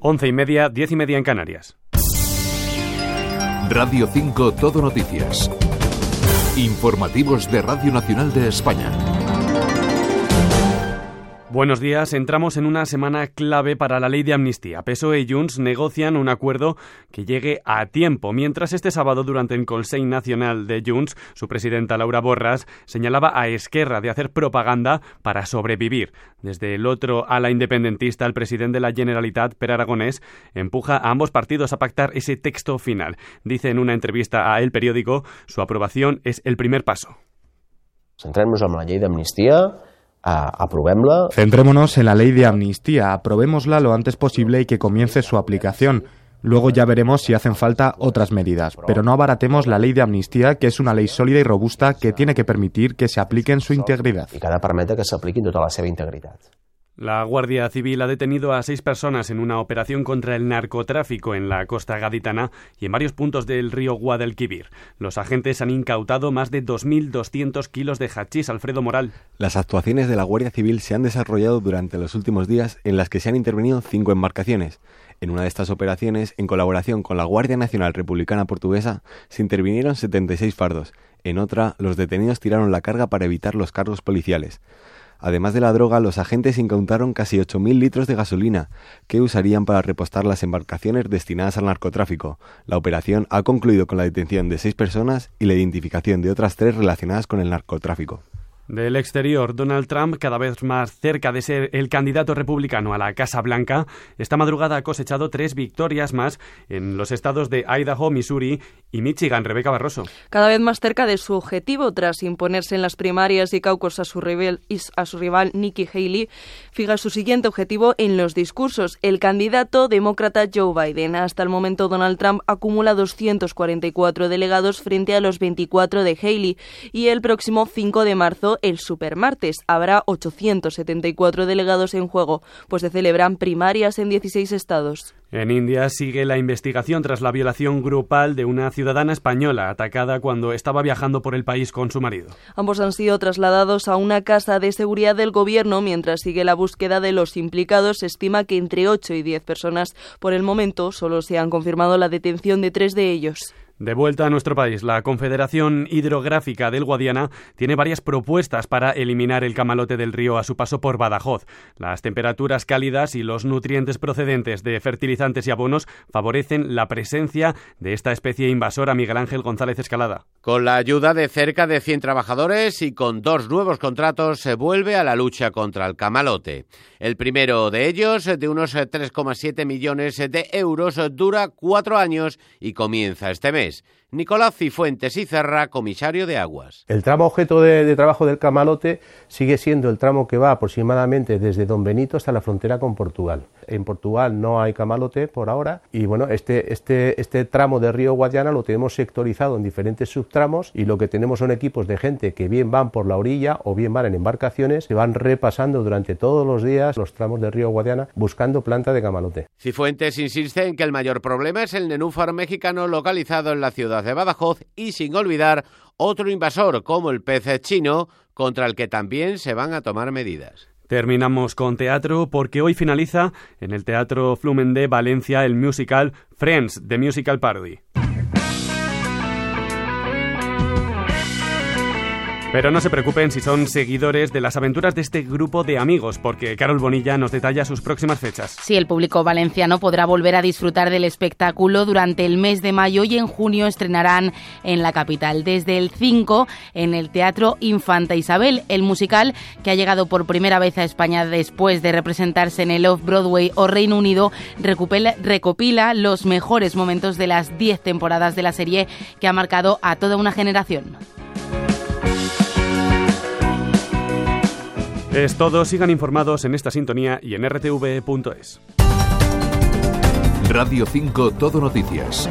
Once y media, diez y media en Canarias. Radio 5 Todo Noticias. Informativos de Radio Nacional de España. Buenos días. Entramos en una semana clave para la ley de amnistía. PSOE y Junts negocian un acuerdo que llegue a tiempo, mientras este sábado durante el Consejo Nacional de Junts, su presidenta Laura Borras señalaba a Esquerra de hacer propaganda para sobrevivir. Desde el otro ala independentista, el presidente de la Generalitat, Per Aragonés, empuja a ambos partidos a pactar ese texto final. Dice en una entrevista a El Periódico, su aprobación es el primer paso. Centrem-nos en la llei d'amnistia, aprobémosla. Centrémonos en la ley de amnistía, aprobémosla lo antes posible y que comience su aplicación. Luego ya veremos si hacen falta otras medidas, pero no abaratemos la ley de amnistía, que es una ley sólida y robusta que tiene que permitir que se aplique en su integridad. Y cada permite que se aplique en toda la seva integridad. La Guardia Civil ha detenido a seis personas en una operación contra el narcotráfico en la costa gaditana y en varios puntos del río Guadalquivir. Los agentes han incautado más de 2.200 kilos de hachís. Alfredo Moral. Las actuaciones de la Guardia Civil se han desarrollado durante los últimos días en las que se han intervenido cinco embarcaciones. En una de estas operaciones, en colaboración con la Guardia Nacional Republicana Portuguesa, se intervinieron 76 fardos. En otra, los detenidos tiraron la carga para evitar los cargos policiales. Además de la droga, los agentes incautaron casi 8.000 litros de gasolina, que usarían para repostar las embarcaciones destinadas al narcotráfico. La operación ha concluido con la detención de seis personas y la identificación de otras tres relacionadas con el narcotráfico. Del exterior, Donald Trump, cada vez más cerca de ser el candidato republicano a la Casa Blanca, esta madrugada ha cosechado tres victorias más en los estados de Idaho, Missouri y Michigan. Rebeca Barroso. Cada vez más cerca de su objetivo tras imponerse en las primarias y caucus a su, rival, a su rival Nikki Haley, fija su siguiente objetivo en los discursos. El candidato demócrata Joe Biden. Hasta el momento, Donald Trump acumula 244 delegados frente a los 24 de Haley y el próximo 5 de marzo el supermartes. Habrá 874 delegados en juego, pues se celebran primarias en 16 estados. En India sigue la investigación tras la violación grupal de una ciudadana española atacada cuando estaba viajando por el país con su marido. Ambos han sido trasladados a una casa de seguridad del gobierno mientras sigue la búsqueda de los implicados. Se estima que entre 8 y 10 personas por el momento solo se han confirmado la detención de tres de ellos. De vuelta a nuestro país, la Confederación Hidrográfica del Guadiana tiene varias propuestas para eliminar el camalote del río a su paso por Badajoz. Las temperaturas cálidas y los nutrientes procedentes de fertilizantes y abonos favorecen la presencia de esta especie invasora Miguel Ángel González Escalada. Con la ayuda de cerca de 100 trabajadores y con dos nuevos contratos se vuelve a la lucha contra el camalote. El primero de ellos, de unos 3,7 millones de euros, dura cuatro años y comienza este mes. days. Nicolás Cifuentes y Cerra, comisario de aguas. El tramo objeto de, trabajo del camalote sigue siendo el tramo que va aproximadamente desde Don Benito hasta la frontera con Portugal. En Portugal no hay camalote por ahora y bueno, este, este, este tramo de río Guadiana lo tenemos sectorizado en diferentes subtramos y lo que tenemos son equipos de gente que bien van por la orilla o bien van en embarcaciones, se van repasando durante todos los días los tramos del río Guadiana buscando planta de camalote. Cifuentes insiste en que el mayor problema es el nenúfar mexicano localizado en la ciudad de Badajoz y sin olvidar otro invasor como el pez chino contra el que también se van a tomar medidas. Terminamos con teatro porque hoy finaliza en el Teatro Flumen de Valencia el musical Friends, The Musical Parody. Pero no se preocupen si son seguidores de las aventuras de este grupo de amigos, porque Carol Bonilla nos detalla sus próximas fechas. Sí, el público valenciano podrá volver a disfrutar del espectáculo durante el mes de mayo y en junio estrenarán en la capital. Desde el 5 en el Teatro Infanta Isabel, el musical que ha llegado por primera vez a España después de representarse en el Off-Broadway o Reino Unido, recopila, recopila los mejores momentos de las 10 temporadas de la serie que ha marcado a toda una generación. Es todo, sigan informados en esta sintonía y en rtv.es. Radio 5 Todo Noticias.